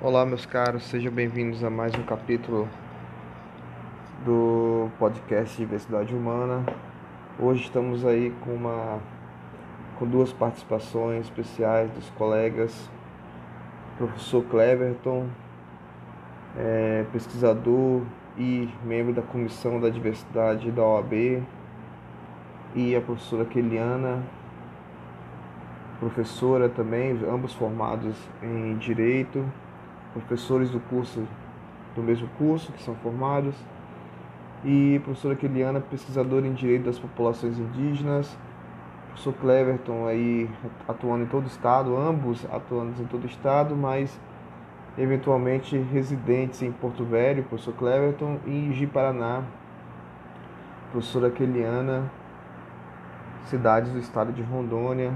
Olá, meus caros, sejam bem-vindos a mais um capítulo do podcast Diversidade Humana. Hoje estamos aí com uma com duas participações especiais dos colegas, professor Cleverton, é, pesquisador e membro da comissão da diversidade da OAB, e a professora Keliana, professora também, ambos formados em direito professores do curso do mesmo curso que são formados e professora Keliana, pesquisadora em direito das populações indígenas, professor Cleverton aí atuando em todo o estado, ambos atuando em todo o estado, mas eventualmente residentes em Porto Velho, professor Cleverton, e em Ji-Paraná, professora Keliana, cidades do estado de Rondônia,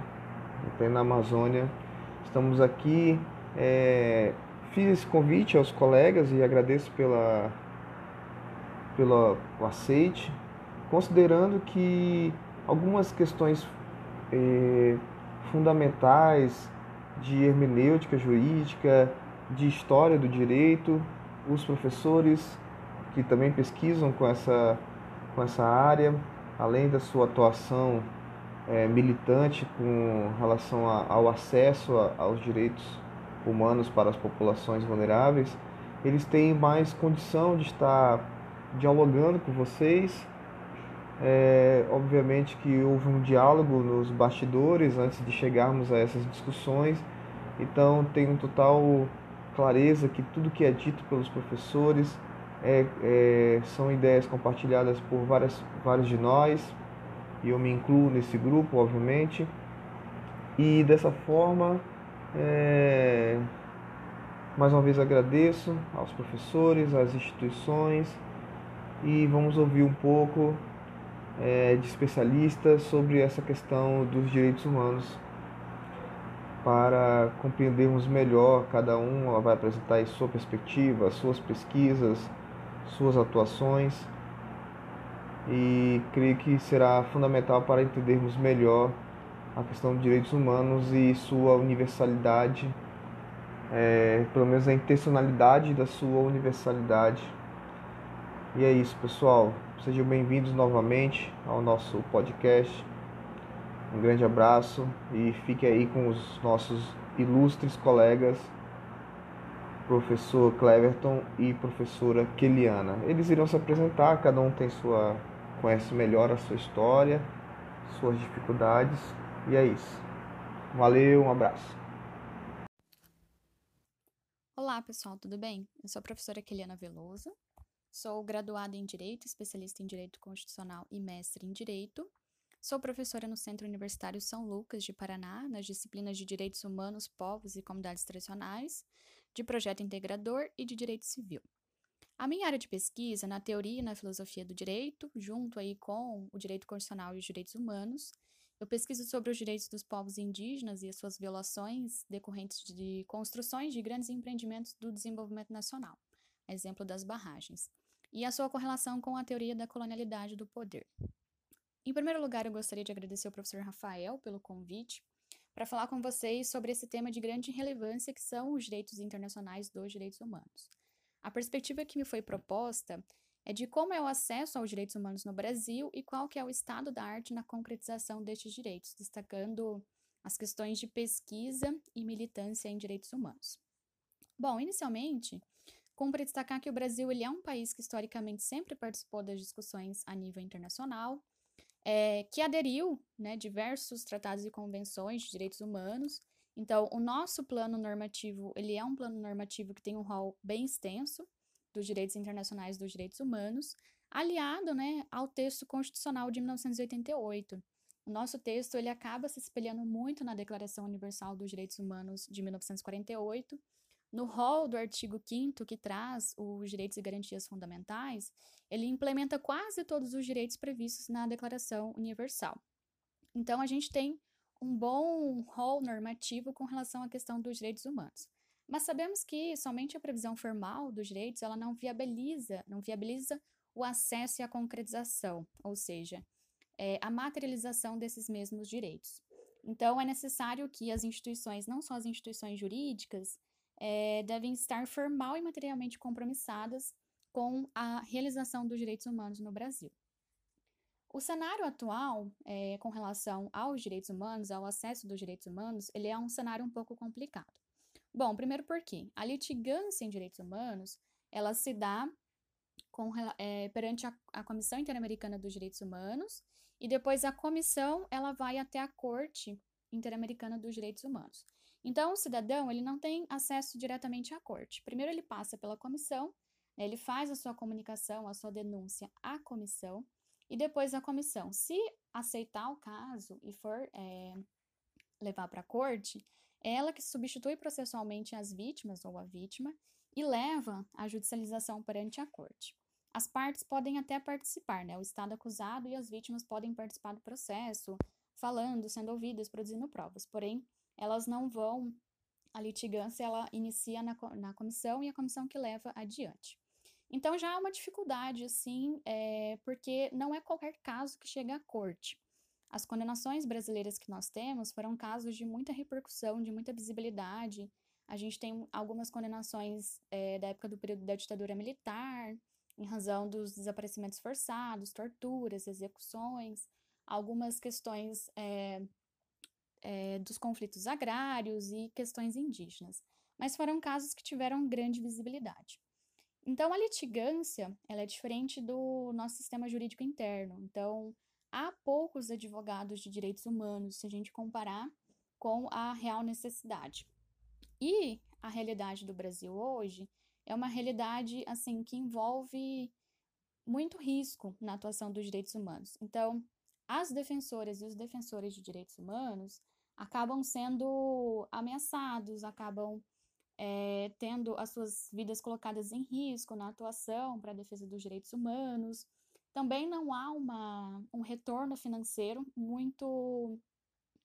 até na Amazônia. Estamos aqui é, fiz esse convite aos colegas e agradeço pela, pelo aceite, considerando que algumas questões eh, fundamentais de hermenêutica jurídica, de história do direito, os professores que também pesquisam com essa, com essa área, além da sua atuação eh, militante com relação a, ao acesso a, aos direitos humanos para as populações vulneráveis, eles têm mais condição de estar dialogando com vocês. É, obviamente que houve um diálogo nos bastidores antes de chegarmos a essas discussões, então tenho total clareza que tudo que é dito pelos professores é, é, são ideias compartilhadas por várias, vários de nós, e eu me incluo nesse grupo, obviamente, e dessa forma é... Mais uma vez agradeço aos professores, às instituições e vamos ouvir um pouco é, de especialistas sobre essa questão dos direitos humanos para compreendermos melhor. Cada um vai apresentar aí sua perspectiva, suas pesquisas, suas atuações e creio que será fundamental para entendermos melhor a questão dos direitos humanos e sua universalidade, é, pelo menos a intencionalidade da sua universalidade. E é isso, pessoal. Sejam bem-vindos novamente ao nosso podcast. Um grande abraço e fique aí com os nossos ilustres colegas, professor Cleverton e professora Keliana. Eles irão se apresentar, cada um tem sua conhece melhor a sua história, suas dificuldades e é isso. Valeu, um abraço. Olá, pessoal, tudo bem? Eu sou a professora Keliana Veloso, sou graduada em Direito, especialista em Direito Constitucional e mestre em Direito. Sou professora no Centro Universitário São Lucas de Paraná, nas disciplinas de Direitos Humanos, Povos e Comunidades Tradicionais, de Projeto Integrador e de Direito Civil. A minha área de pesquisa na teoria e na filosofia do direito, junto aí com o direito constitucional e os direitos humanos, eu pesquiso sobre os direitos dos povos indígenas e as suas violações decorrentes de construções de grandes empreendimentos do desenvolvimento nacional, exemplo das barragens, e a sua correlação com a teoria da colonialidade do poder. Em primeiro lugar, eu gostaria de agradecer ao professor Rafael pelo convite para falar com vocês sobre esse tema de grande relevância que são os direitos internacionais dos direitos humanos. A perspectiva que me foi proposta é de como é o acesso aos direitos humanos no Brasil e qual que é o estado da arte na concretização destes direitos, destacando as questões de pesquisa e militância em direitos humanos. Bom, inicialmente, cumpre destacar que o Brasil ele é um país que historicamente sempre participou das discussões a nível internacional, é, que aderiu né, diversos tratados e convenções de direitos humanos. Então, o nosso plano normativo ele é um plano normativo que tem um rol bem extenso, dos direitos internacionais dos direitos humanos, aliado né, ao texto constitucional de 1988. O nosso texto ele acaba se espelhando muito na Declaração Universal dos Direitos Humanos de 1948, no rol do artigo 5 que traz os direitos e garantias fundamentais, ele implementa quase todos os direitos previstos na Declaração Universal. Então, a gente tem um bom rol normativo com relação à questão dos direitos humanos. Mas sabemos que somente a previsão formal dos direitos ela não viabiliza, não viabiliza o acesso e a concretização, ou seja, é, a materialização desses mesmos direitos. Então, é necessário que as instituições, não só as instituições jurídicas, é, devem estar formal e materialmente compromissadas com a realização dos direitos humanos no Brasil. O cenário atual, é, com relação aos direitos humanos, ao acesso dos direitos humanos, ele é um cenário um pouco complicado. Bom, primeiro porque a litigância em direitos humanos, ela se dá com, é, perante a, a Comissão Interamericana dos Direitos Humanos e depois a comissão ela vai até a Corte Interamericana dos Direitos Humanos. Então, o cidadão ele não tem acesso diretamente à corte. Primeiro ele passa pela comissão, né, ele faz a sua comunicação, a sua denúncia à comissão e depois a comissão, se aceitar o caso e for é, levar para a corte, é ela que substitui processualmente as vítimas ou a vítima e leva a judicialização perante a corte. As partes podem até participar, né? O Estado acusado e as vítimas podem participar do processo, falando, sendo ouvidas, produzindo provas. Porém, elas não vão. A litigância ela inicia na, na comissão e a comissão que leva adiante. Então já há uma dificuldade, assim, é, porque não é qualquer caso que chega à corte. As condenações brasileiras que nós temos foram casos de muita repercussão, de muita visibilidade. A gente tem algumas condenações é, da época do período da ditadura militar, em razão dos desaparecimentos forçados, torturas, execuções, algumas questões é, é, dos conflitos agrários e questões indígenas. Mas foram casos que tiveram grande visibilidade. Então, a litigância ela é diferente do nosso sistema jurídico interno. Então, há poucos advogados de direitos humanos, se a gente comparar com a real necessidade. E a realidade do Brasil hoje é uma realidade assim que envolve muito risco na atuação dos direitos humanos. Então, as defensoras e os defensores de direitos humanos acabam sendo ameaçados, acabam é, tendo as suas vidas colocadas em risco na atuação para a defesa dos direitos humanos. Também não há uma, um retorno financeiro muito,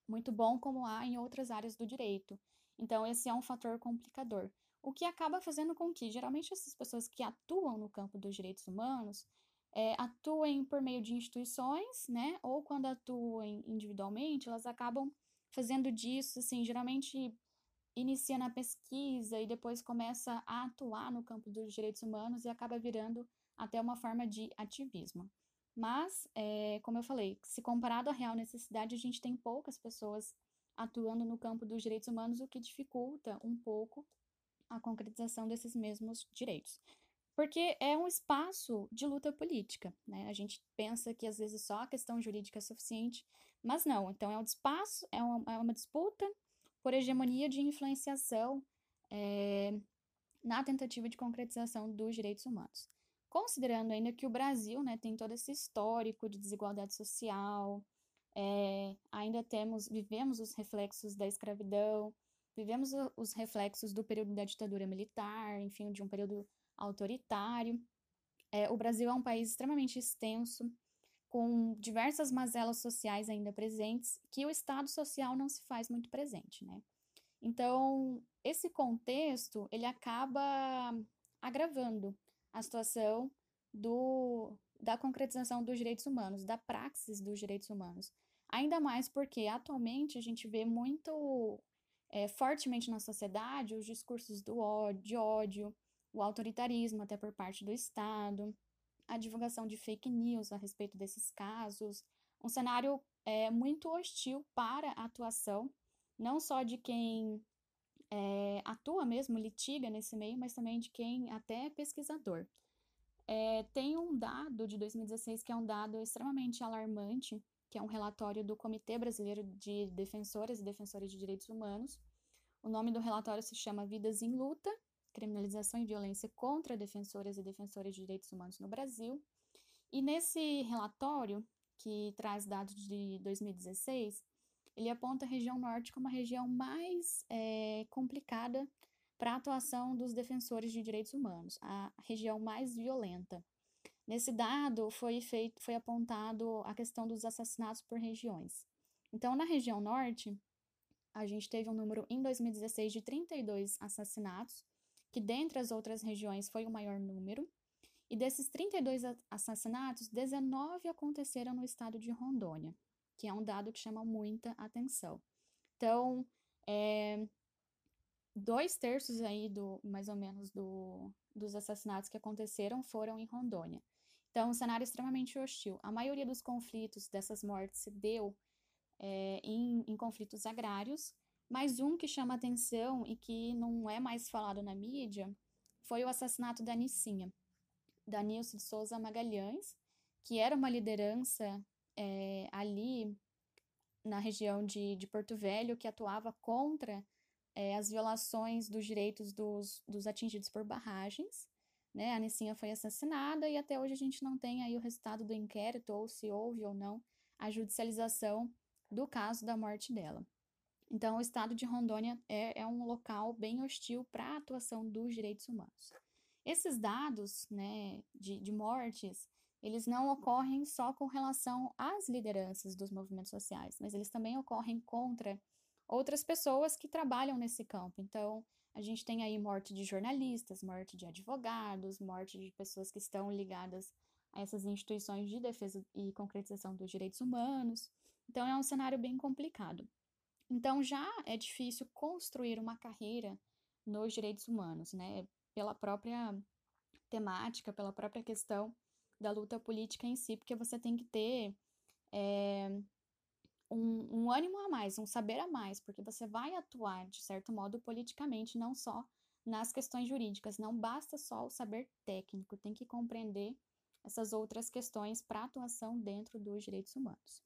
muito bom como há em outras áreas do direito. Então, esse é um fator complicador. O que acaba fazendo com que, geralmente, essas pessoas que atuam no campo dos direitos humanos é, atuem por meio de instituições, né? Ou quando atuem individualmente, elas acabam fazendo disso, assim, geralmente inicia na pesquisa e depois começa a atuar no campo dos direitos humanos e acaba virando até uma forma de ativismo. Mas, é, como eu falei, se comparado à real necessidade, a gente tem poucas pessoas atuando no campo dos direitos humanos, o que dificulta um pouco a concretização desses mesmos direitos. Porque é um espaço de luta política, né? A gente pensa que às vezes só a questão jurídica é suficiente, mas não. Então, é um espaço, é uma, é uma disputa por hegemonia de influenciação é, na tentativa de concretização dos direitos humanos. Considerando ainda que o Brasil né, tem todo esse histórico de desigualdade social, é, ainda temos, vivemos os reflexos da escravidão, vivemos os reflexos do período da ditadura militar, enfim, de um período autoritário. É, o Brasil é um país extremamente extenso, com diversas mazelas sociais ainda presentes, que o Estado social não se faz muito presente, né? Então, esse contexto, ele acaba agravando a situação do, da concretização dos direitos humanos, da praxis dos direitos humanos. Ainda mais porque, atualmente, a gente vê muito é, fortemente na sociedade os discursos do ódio, de ódio, o autoritarismo até por parte do Estado, a divulgação de fake news a respeito desses casos, um cenário é, muito hostil para a atuação, não só de quem é, atua mesmo, litiga nesse meio, mas também de quem até é pesquisador. É, tem um dado de 2016 que é um dado extremamente alarmante, que é um relatório do Comitê Brasileiro de Defensoras e Defensores de Direitos Humanos. O nome do relatório se chama Vidas em Luta, criminalização e violência contra defensoras e defensores de direitos humanos no Brasil. E nesse relatório, que traz dados de 2016, ele aponta a região norte como a região mais é, complicada para a atuação dos defensores de direitos humanos, a região mais violenta. Nesse dado foi feito, foi apontado a questão dos assassinatos por regiões. Então, na região norte, a gente teve um número em 2016 de 32 assassinatos que dentre as outras regiões foi o maior número, e desses 32 assassinatos, 19 aconteceram no estado de Rondônia, que é um dado que chama muita atenção. Então, é, dois terços aí do, mais ou menos, do, dos assassinatos que aconteceram foram em Rondônia. Então, um cenário extremamente hostil. A maioria dos conflitos dessas mortes se deu é, em, em conflitos agrários, mas um que chama atenção e que não é mais falado na mídia foi o assassinato da Nicinha, da Nilce de Souza Magalhães, que era uma liderança é, ali na região de, de Porto Velho que atuava contra é, as violações dos direitos dos, dos atingidos por barragens. Né? A Nicinha foi assassinada e até hoje a gente não tem aí o resultado do inquérito ou se houve ou não a judicialização do caso da morte dela. Então, o estado de Rondônia é, é um local bem hostil para a atuação dos direitos humanos. Esses dados né, de, de mortes, eles não ocorrem só com relação às lideranças dos movimentos sociais, mas eles também ocorrem contra outras pessoas que trabalham nesse campo. Então, a gente tem aí morte de jornalistas, morte de advogados, morte de pessoas que estão ligadas a essas instituições de defesa e concretização dos direitos humanos. Então, é um cenário bem complicado. Então, já é difícil construir uma carreira nos direitos humanos, né? Pela própria temática, pela própria questão da luta política em si, porque você tem que ter é, um, um ânimo a mais, um saber a mais, porque você vai atuar, de certo modo, politicamente, não só nas questões jurídicas. Não basta só o saber técnico, tem que compreender essas outras questões para atuação dentro dos direitos humanos.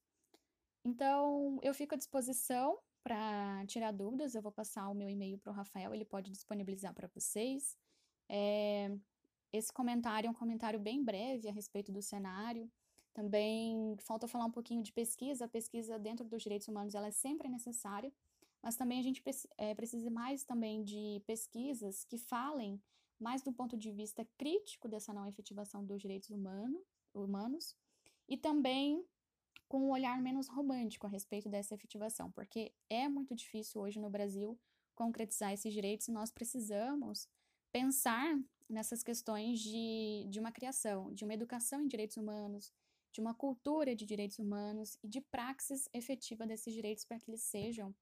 Então, eu fico à disposição para tirar dúvidas, eu vou passar o meu e-mail para o Rafael, ele pode disponibilizar para vocês. É, esse comentário é um comentário bem breve a respeito do cenário. Também falta falar um pouquinho de pesquisa. A pesquisa dentro dos direitos humanos ela é sempre necessária, mas também a gente é, precisa mais também de pesquisas que falem mais do ponto de vista crítico dessa não efetivação dos direitos humano, humanos e também com um olhar menos romântico a respeito dessa efetivação, porque é muito difícil hoje no Brasil concretizar esses direitos e nós precisamos pensar nessas questões de, de uma criação, de uma educação em direitos humanos, de uma cultura de direitos humanos e de praxis efetiva desses direitos para que eles sejam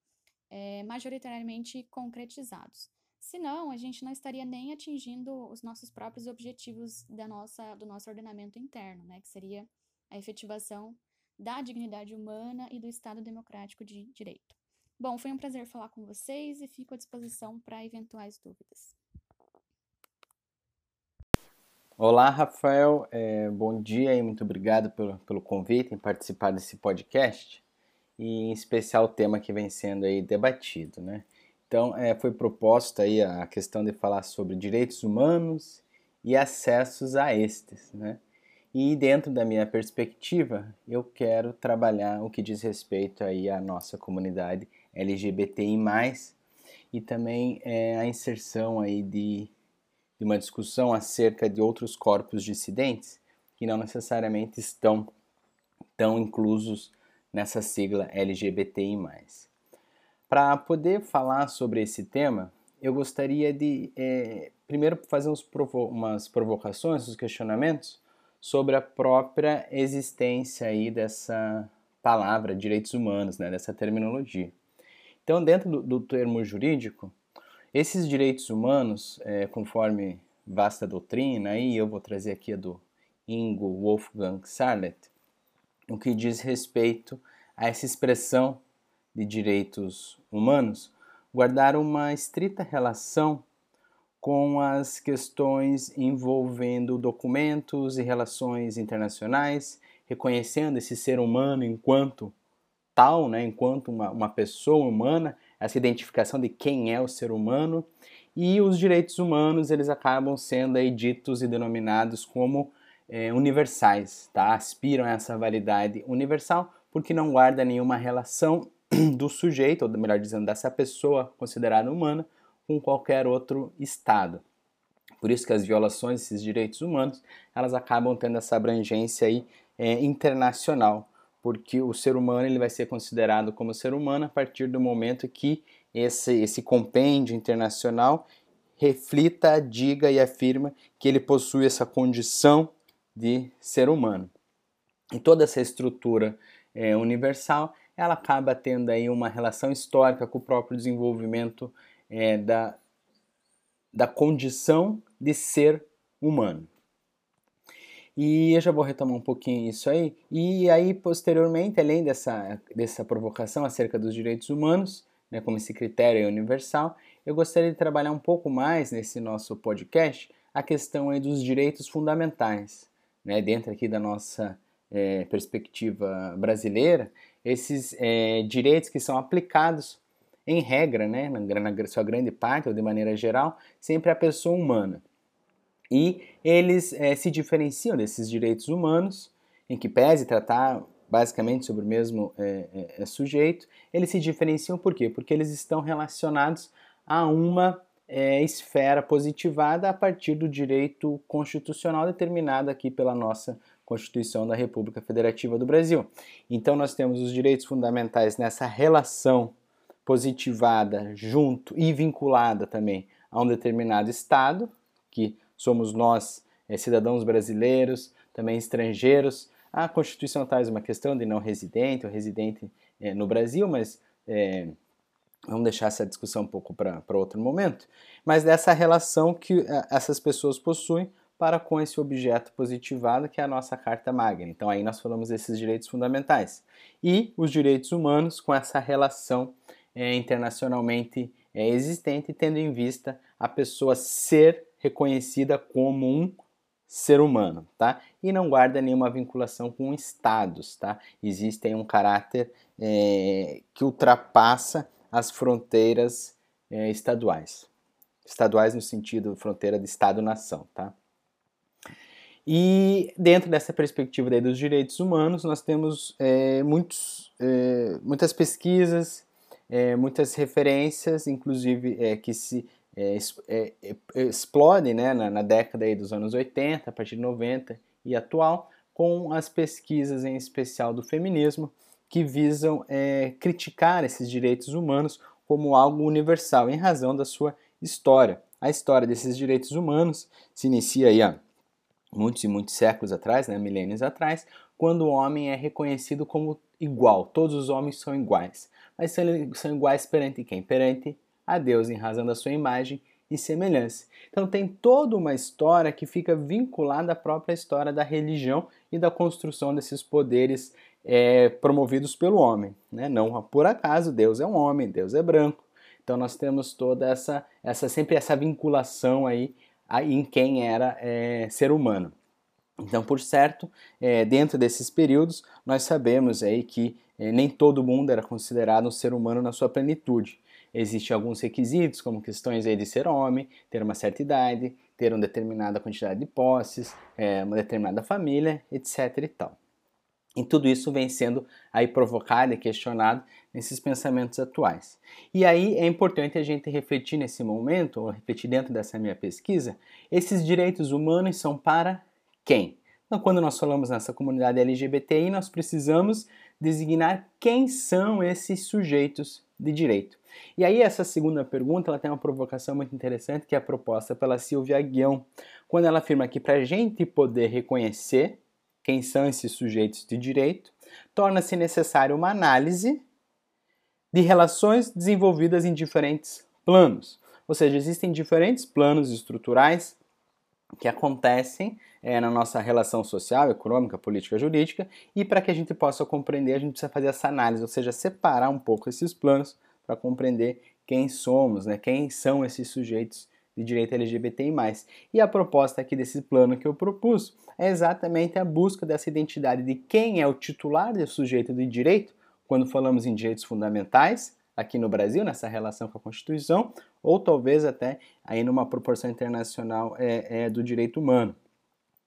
é, majoritariamente concretizados. Senão, a gente não estaria nem atingindo os nossos próprios objetivos da nossa, do nosso ordenamento interno, né, que seria a efetivação da dignidade humana e do Estado democrático de direito. Bom, foi um prazer falar com vocês e fico à disposição para eventuais dúvidas. Olá, Rafael. É, bom dia e muito obrigado pelo, pelo convite em participar desse podcast e em especial o tema que vem sendo aí debatido, né? Então, é, foi proposta aí a questão de falar sobre direitos humanos e acessos a estes, né? E dentro da minha perspectiva, eu quero trabalhar o que diz respeito aí à nossa comunidade LGBTI+, e também é, a inserção aí de, de uma discussão acerca de outros corpos dissidentes que não necessariamente estão tão inclusos nessa sigla LGBTI+. Para poder falar sobre esse tema, eu gostaria de é, primeiro fazer uns provo umas provocações, uns questionamentos sobre a própria existência aí dessa palavra direitos humanos, né, dessa terminologia. Então, dentro do, do termo jurídico, esses direitos humanos, é, conforme vasta doutrina, aí eu vou trazer aqui a do Ingo Wolfgang Sarlet, o que diz respeito a essa expressão de direitos humanos, guardar uma estrita relação com as questões envolvendo documentos e relações internacionais, reconhecendo esse ser humano enquanto tal, né, enquanto uma, uma pessoa humana, essa identificação de quem é o ser humano, e os direitos humanos eles acabam sendo aí ditos e denominados como é, universais, tá? aspiram a essa validade universal porque não guarda nenhuma relação do sujeito, ou melhor dizendo, dessa pessoa considerada humana, com qualquer outro Estado. Por isso que as violações desses direitos humanos elas acabam tendo essa abrangência aí, é, internacional, porque o ser humano ele vai ser considerado como ser humano a partir do momento que esse, esse compêndio internacional reflita, diga e afirma que ele possui essa condição de ser humano. E toda essa estrutura é, universal ela acaba tendo aí uma relação histórica com o próprio desenvolvimento é, da, da condição de ser humano. E eu já vou retomar um pouquinho isso aí. E aí, posteriormente, além dessa, dessa provocação acerca dos direitos humanos, né, como esse critério é universal, eu gostaria de trabalhar um pouco mais nesse nosso podcast a questão aí dos direitos fundamentais, né, dentro aqui da nossa é, perspectiva brasileira, esses é, direitos que são aplicados em regra, né, na, na sua grande parte ou de maneira geral, sempre à pessoa humana. E eles é, se diferenciam desses direitos humanos, em que pese tratar basicamente sobre o mesmo é, é, sujeito, eles se diferenciam por quê? Porque eles estão relacionados a uma esfera positivada a partir do direito constitucional determinado aqui pela nossa Constituição da República Federativa do Brasil. Então nós temos os direitos fundamentais nessa relação positivada junto e vinculada também a um determinado Estado, que somos nós, é, cidadãos brasileiros, também estrangeiros. A Constituição traz uma questão de não residente ou residente é, no Brasil, mas é, vamos deixar essa discussão um pouco para outro momento. Mas dessa relação que essas pessoas possuem para com esse objeto positivado que é a nossa Carta Magna. Então aí nós falamos desses direitos fundamentais. E os direitos humanos com essa relação é, internacionalmente é, existente, tendo em vista a pessoa ser reconhecida como um ser humano, tá? E não guarda nenhuma vinculação com estados, tá? Existe um caráter é, que ultrapassa as fronteiras é, estaduais. Estaduais no sentido fronteira de estado-nação, tá? E dentro dessa perspectiva dos direitos humanos, nós temos é, muitos, é, muitas pesquisas, é, muitas referências, inclusive é, que se é, é, é, explode né, na, na, década dos anos 80, a partir de 90 e atual, com as pesquisas em especial do feminismo, que visam é, criticar esses direitos humanos como algo universal, em razão da sua história. A história desses direitos humanos se inicia aí há muitos e muitos séculos atrás, né, milênios atrás, quando o homem é reconhecido como igual, todos os homens são iguais. Mas são iguais perante quem? Perante a Deus em razão da sua imagem e semelhança. Então tem toda uma história que fica vinculada à própria história da religião e da construção desses poderes é, promovidos pelo homem. Né? Não por acaso Deus é um homem, Deus é branco. Então nós temos toda essa, essa sempre essa vinculação aí, em quem era é, ser humano. Então, por certo, é, dentro desses períodos, nós sabemos aí que é, nem todo mundo era considerado um ser humano na sua plenitude. Existem alguns requisitos, como questões aí de ser homem, ter uma certa idade, ter uma determinada quantidade de posses, é, uma determinada família, etc. e tal. E tudo isso vem sendo aí provocado e questionado nesses pensamentos atuais. E aí é importante a gente refletir nesse momento, ou refletir dentro dessa minha pesquisa, esses direitos humanos são para quem? Então, quando nós falamos nessa comunidade LGBTI, nós precisamos designar quem são esses sujeitos de direito. E aí essa segunda pergunta ela tem uma provocação muito interessante que é proposta pela Silvia Guião, quando ela afirma que para a gente poder reconhecer quem são esses sujeitos de direito, torna-se necessário uma análise de relações desenvolvidas em diferentes planos. Ou seja, existem diferentes planos estruturais que acontecem é, na nossa relação social, econômica, política, jurídica, e para que a gente possa compreender, a gente precisa fazer essa análise, ou seja, separar um pouco esses planos para compreender quem somos, né, quem são esses sujeitos de direito LGBTI+. E a proposta aqui desse plano que eu propus é exatamente a busca dessa identidade de quem é o titular desse sujeito de direito, quando falamos em direitos fundamentais, aqui no Brasil, nessa relação com a Constituição, ou talvez até aí numa proporção internacional é, é do direito humano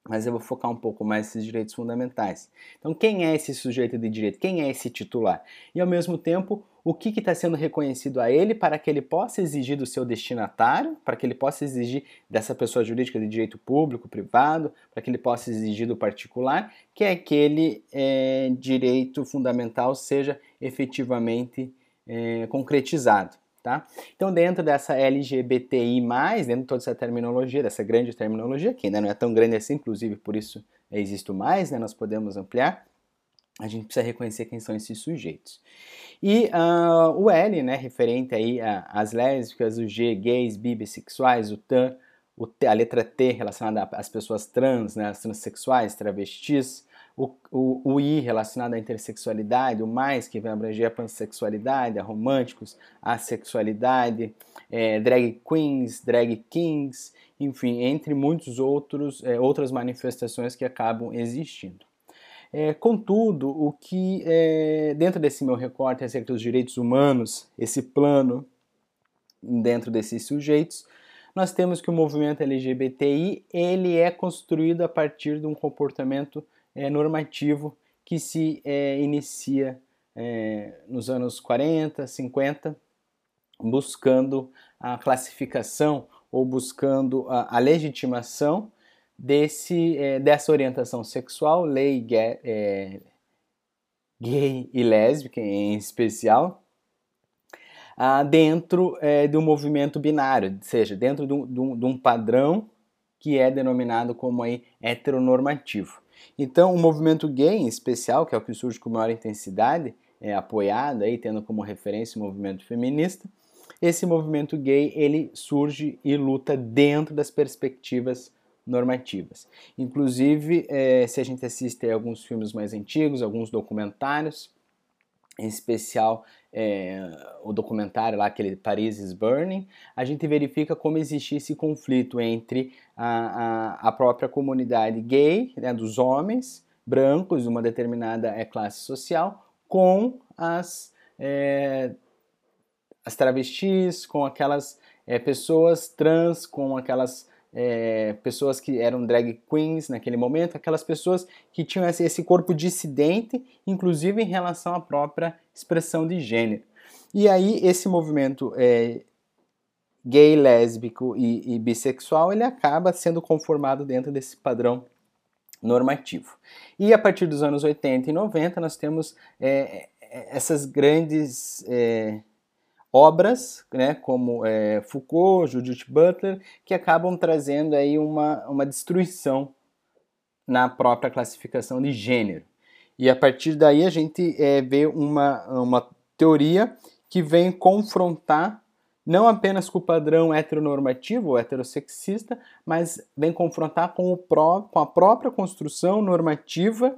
mas eu vou focar um pouco mais nesses direitos fundamentais. Então, quem é esse sujeito de direito? Quem é esse titular? E, ao mesmo tempo, o que está sendo reconhecido a ele para que ele possa exigir do seu destinatário, para que ele possa exigir dessa pessoa jurídica de direito público, privado, para que ele possa exigir do particular, que é aquele é, direito fundamental seja efetivamente é, concretizado. Tá? Então, dentro dessa LGBTI, dentro de toda essa terminologia, dessa grande terminologia, que ainda não é tão grande assim, inclusive por isso existe mais, né? nós podemos ampliar. a gente precisa reconhecer quem são esses sujeitos. E uh, o L, né, referente aí às lésbicas, o G, gays, bi, bissexuais, o TAN, o T, a letra T relacionada às pessoas trans, né, as transexuais, travestis, o, o, o, I relacionado à intersexualidade, o mais que vai abranger a pansexualidade, a românticos, a sexualidade, é, drag queens, drag kings, enfim, entre muitos outros é, outras manifestações que acabam existindo. É, contudo, o que é, dentro desse meu recorte acerca dos direitos humanos, esse plano dentro desses sujeitos, nós temos que o movimento LGBTI ele é construído a partir de um comportamento é, normativo que se é, inicia é, nos anos 40, 50, buscando a classificação ou buscando a, a legitimação desse, é, dessa orientação sexual, lei gay, é, gay e lésbica em especial, ah, dentro é, do movimento binário, ou seja, dentro de um, de um padrão que é denominado como aí heteronormativo. Então, o movimento gay, em especial, que é o que surge com maior intensidade, é apoiado aí, tendo como referência o movimento feminista, esse movimento gay ele surge e luta dentro das perspectivas normativas. Inclusive, é, se a gente assiste a alguns filmes mais antigos, alguns documentários, em especial é, o documentário lá, aquele Paris is Burning, a gente verifica como existia esse conflito entre a, a, a própria comunidade gay, né, dos homens brancos uma determinada é, classe social, com as, é, as travestis, com aquelas é, pessoas trans, com aquelas é, pessoas que eram drag queens naquele momento, aquelas pessoas que tinham esse, corpo dissidente, inclusive em relação à própria expressão de gênero. E aí esse movimento é, gay, lésbico e, e, bissexual ele acaba sendo conformado dentro desse padrão normativo. E a partir dos anos 80 e 90 nós temos é, essas grandes é, obras, né, como é, Foucault, Judith Butler, que acabam trazendo aí uma, uma destruição na própria classificação de gênero. E a partir daí a gente é, vê uma, uma teoria que vem confrontar não apenas com o padrão heteronormativo ou heterossexista, mas vem confrontar com, o pró com a própria construção normativa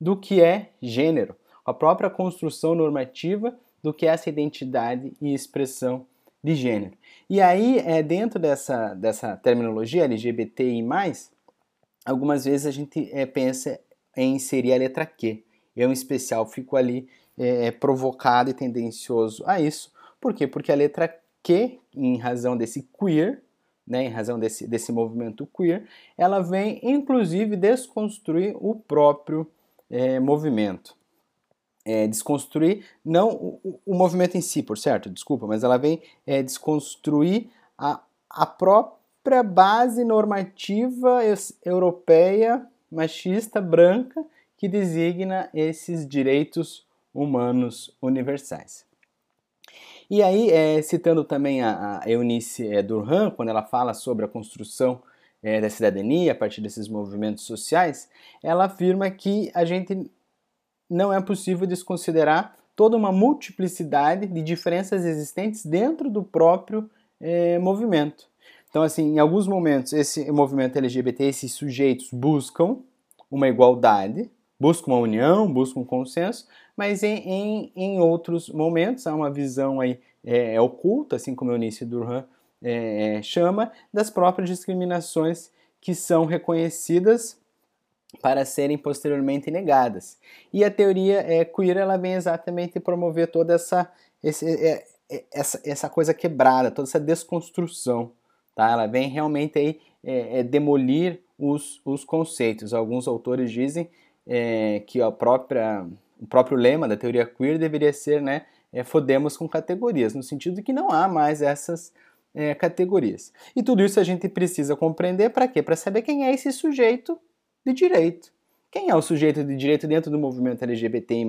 do que é gênero, a própria construção normativa do que é essa identidade e expressão de gênero. E aí, é, dentro dessa, dessa terminologia LGBTI, algumas vezes a gente é, pensa em inserir a letra Q. Eu, em especial, fico ali é, é, provocado e tendencioso a isso. Por quê? Porque a letra Q, em razão desse queer, né, em razão desse, desse movimento queer, ela vem inclusive desconstruir o próprio é, movimento é, desconstruir, não o, o, movimento em si, por certo, desculpa, mas ela vem é, desconstruir a, a própria base normativa europeia, machista, branca, que designa esses direitos humanos universais. E aí, é, citando também a, a Eunice é, Durham, quando ela fala sobre a construção é, da cidadania a partir desses movimentos sociais, ela afirma que a gente não é possível desconsiderar toda uma multiplicidade de diferenças existentes dentro do próprio é, movimento. Então, assim, em alguns momentos, esse movimento LGBT, esses sujeitos buscam uma igualdade, buscam uma união, buscam um consenso, mas em, em, em outros momentos há uma visão aí é, é oculta, assim como Eunice Durham é, chama, das próprias discriminações que são reconhecidas para serem posteriormente negadas. E a teoria é, queer ela vem exatamente promover toda essa, esse, é, é, essa, essa coisa quebrada, toda essa desconstrução. Tá? Ela vem realmente aí, é, é demolir os, os conceitos. Alguns autores dizem é, que a própria, o próprio lema da teoria queer deveria ser né, é, fodemos com categorias, no sentido de que não há mais essas categorias. E tudo isso a gente precisa compreender para quê? Para saber quem é esse sujeito de direito. Quem é o sujeito de direito dentro do movimento LGBTI+.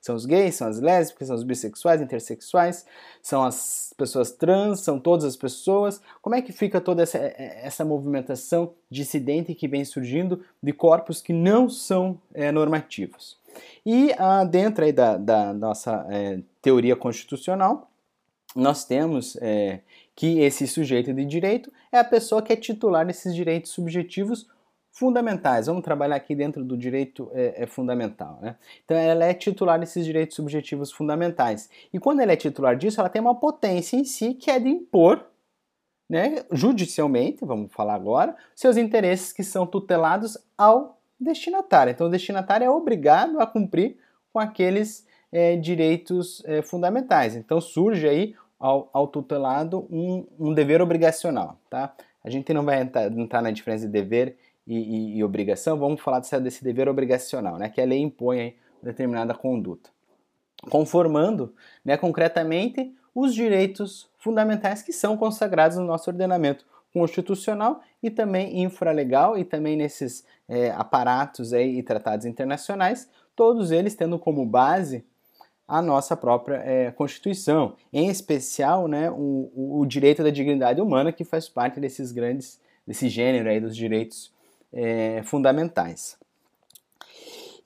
São os gays, são as lésbicas, são os bissexuais, intersexuais, são as pessoas trans, são todas as pessoas. Como é que fica toda essa, essa movimentação dissidente que vem surgindo de corpos que não são é, normativos? E ah, dentro aí da, da nossa é, teoria constitucional, nós temos é, que esse sujeito de direito é a pessoa que é titular desses direitos subjetivos fundamentais. Vamos trabalhar aqui dentro do direito é, é, fundamental. Né? Então, ela é titular desses direitos subjetivos fundamentais. E quando ela é titular disso, ela tem uma potência em si que é de impor, né, judicialmente, vamos falar agora, seus interesses que são tutelados ao destinatário. Então, o destinatário é obrigado a cumprir com aqueles é, direitos é, fundamentais. Então, surge aí ao, ao tutelado um, um, dever obrigacional. Tá? A gente não vai entrar, entrar na diferença de dever e, e, e, obrigação, vamos falar desse, desse dever obrigacional, né, que a lei impõe aí determinada conduta. Conformando né, concretamente os direitos fundamentais que são consagrados no nosso ordenamento constitucional e também infralegal e também nesses é, aparatos aí e tratados internacionais, todos eles tendo como base a nossa própria é, Constituição, em especial né, o, o, direito da dignidade humana, que faz parte desses grandes, desse gênero aí dos direitos é, fundamentais.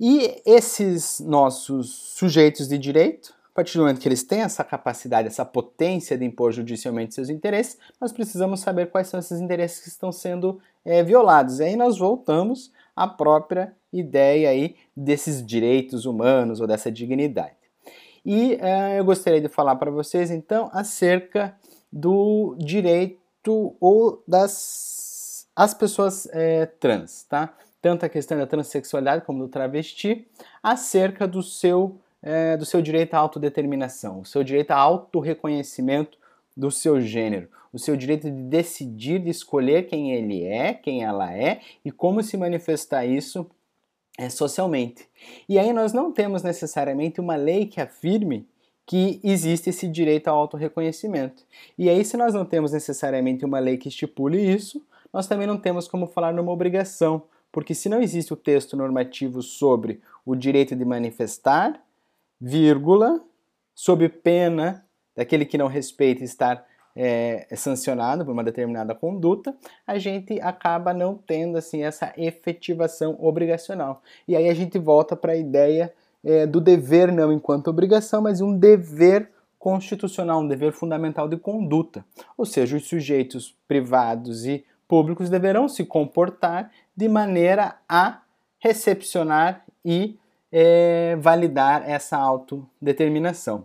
E esses nossos sujeitos de direito, a partir do momento que eles têm essa capacidade, essa potência de impor judicialmente seus interesses, nós precisamos saber quais são esses interesses que estão sendo é, violados. E aí nós voltamos à própria ideia aí desses direitos humanos ou dessa dignidade. E uh, eu gostaria de falar para vocês então acerca do direito ou das as pessoas é, trans, tá? Tanto a questão da transexualidade como do travesti, acerca do seu, é, do seu direito à autodeterminação, o seu direito a autorreconhecimento do seu gênero, o seu direito de decidir, de escolher quem ele é, quem ela é e como se manifestar isso é, socialmente. E aí nós não temos necessariamente uma lei que afirme que existe esse direito ao autorreconhecimento. E aí, se nós não temos necessariamente uma lei que estipule isso, nós também não temos como falar numa obrigação, porque se não existe o texto normativo sobre o direito de manifestar, vírgula, sob pena daquele que não respeita estar é, sancionado por uma determinada conduta, a gente acaba não tendo assim essa efetivação obrigacional. E aí a gente volta para a ideia é, do dever não enquanto obrigação, mas um dever constitucional, um dever fundamental de conduta. Ou seja, os sujeitos privados e públicos deverão se comportar de maneira a recepcionar e é, validar essa autodeterminação.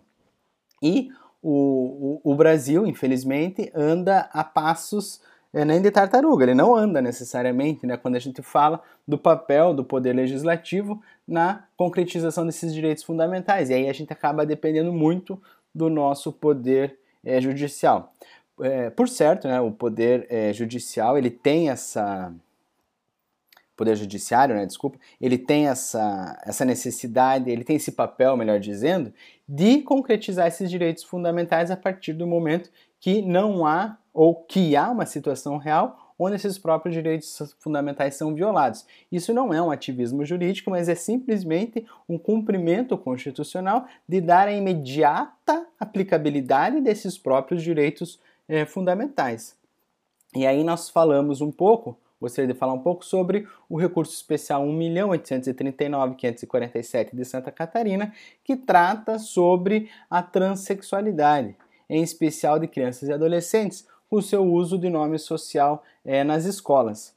E o, o, o Brasil, infelizmente, anda a passos é, nem de tartaruga, ele não anda necessariamente, né, quando a gente fala do papel do poder legislativo na concretização desses direitos fundamentais. E aí a gente acaba dependendo muito do nosso poder é, judicial. É, por certo, né, o poder é, judicial ele tem essa poder judiciário, né, desculpa, ele tem essa, essa necessidade, ele tem esse papel, melhor dizendo, de concretizar esses direitos fundamentais a partir do momento que não há ou que há uma situação real onde esses próprios direitos fundamentais são violados. Isso não é um ativismo jurídico, mas é simplesmente um cumprimento constitucional de dar a imediata aplicabilidade desses próprios direitos eh, fundamentais. E aí nós falamos um pouco gostaria de falar um pouco sobre o recurso especial 1.839.547 de Santa Catarina, que trata sobre a transexualidade, em especial de crianças e adolescentes, com seu uso de nome social é, nas escolas.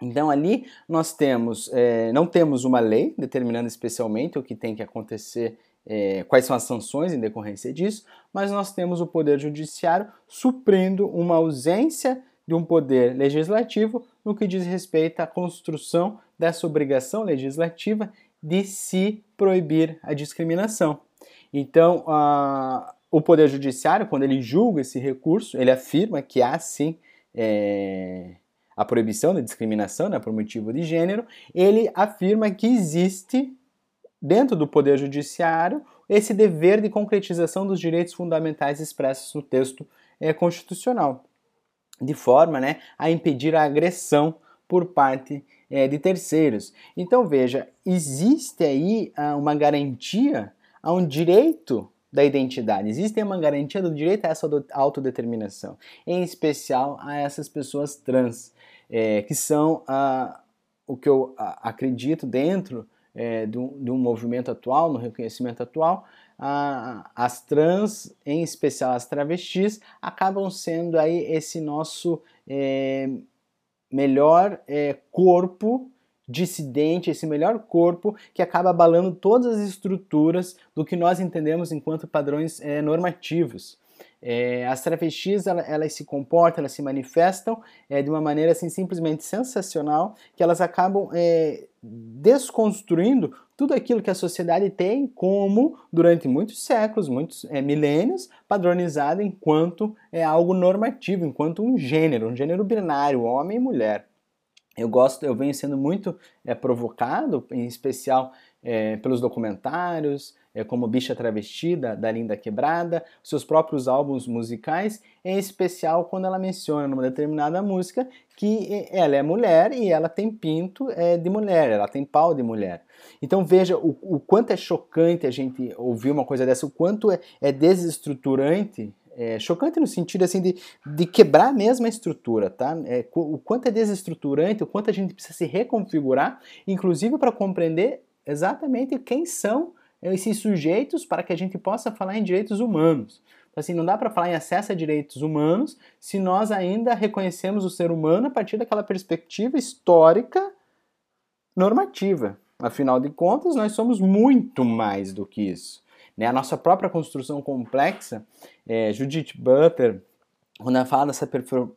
Então ali nós temos, é, não temos uma lei determinando especialmente o que tem que acontecer, é, quais são as sanções em decorrência disso, mas nós temos o Poder Judiciário suprindo uma ausência de um poder legislativo no que diz respeito à construção dessa obrigação legislativa de se proibir a discriminação. Então, a, o Poder Judiciário, quando ele julga esse recurso, ele afirma que há sim é, a proibição da discriminação né, por motivo de gênero, ele afirma que existe, dentro do Poder Judiciário, esse dever de concretização dos direitos fundamentais expressos no texto é, constitucional de forma né, a impedir a agressão por parte é, de terceiros. Então veja, existe aí ah, uma garantia a um direito da identidade, existe uma garantia do direito a essa autodeterminação, em especial a essas pessoas trans, é, que são ah, o que eu ah, acredito dentro é, do, do movimento atual, no reconhecimento atual, a, as trans, em especial as travestis, acabam sendo aí esse nosso é, melhor é, corpo dissidente, esse melhor corpo que acaba abalando todas as estruturas do que nós entendemos enquanto padrões é, normativos. É, as travestis elas, elas, se comportam, elas se manifestam é, de uma maneira assim simplesmente sensacional que elas acabam é, desconstruindo tudo aquilo que a sociedade tem como durante muitos séculos, muitos é, milênios, padronizado enquanto é algo normativo, enquanto um gênero, um gênero binário, homem e mulher. Eu gosto, eu venho sendo muito é, provocado, em especial é, pelos documentários, como Bicha Travestida, da Linda Quebrada, seus próprios álbuns musicais, em especial quando ela menciona numa determinada música que ela é mulher e ela tem pinto é, de mulher, ela tem pau de mulher. Então veja o, o quanto é chocante a gente ouvir uma coisa dessa, o quanto é, é desestruturante é, chocante no sentido assim de, de quebrar mesmo a estrutura, tá? É, o quanto é desestruturante, o quanto a gente precisa se reconfigurar, inclusive para compreender exatamente quem são esses sujeitos para que a gente possa falar em direitos humanos. Então, assim, não dá para falar em acesso a direitos humanos se nós ainda reconhecemos o ser humano a partir daquela perspectiva histórica normativa. Afinal de contas, nós somos muito mais do que isso. Né? A nossa própria construção complexa, é, Judith Butler, quando ela fala dessa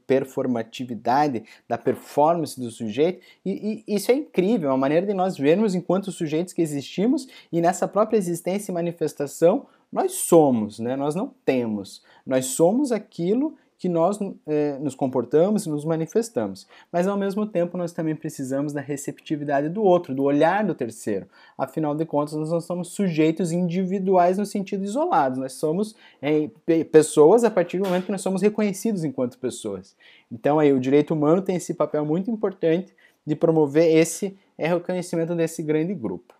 performatividade, da performance do sujeito, e, e, isso é incrível, é uma maneira de nós vermos enquanto sujeitos que existimos e nessa própria existência e manifestação nós somos, né? nós não temos, nós somos aquilo que nós é, nos comportamos e nos manifestamos. Mas ao mesmo tempo nós também precisamos da receptividade do outro, do olhar do terceiro. Afinal de contas, nós não somos sujeitos individuais no sentido isolado, nós somos é, pessoas a partir do momento que nós somos reconhecidos enquanto pessoas. Então aí o direito humano tem esse papel muito importante de promover esse é, reconhecimento desse grande grupo.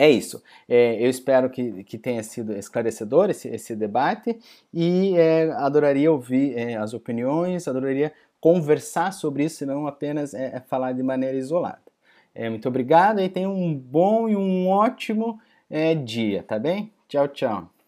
É isso. É, eu espero que, que tenha sido esclarecedor esse, esse debate e é, adoraria ouvir é, as opiniões, adoraria conversar sobre isso, não apenas é, é, falar de maneira isolada. É, muito obrigado e tenha um bom e um ótimo dia, tá bem? Tchau, tchau.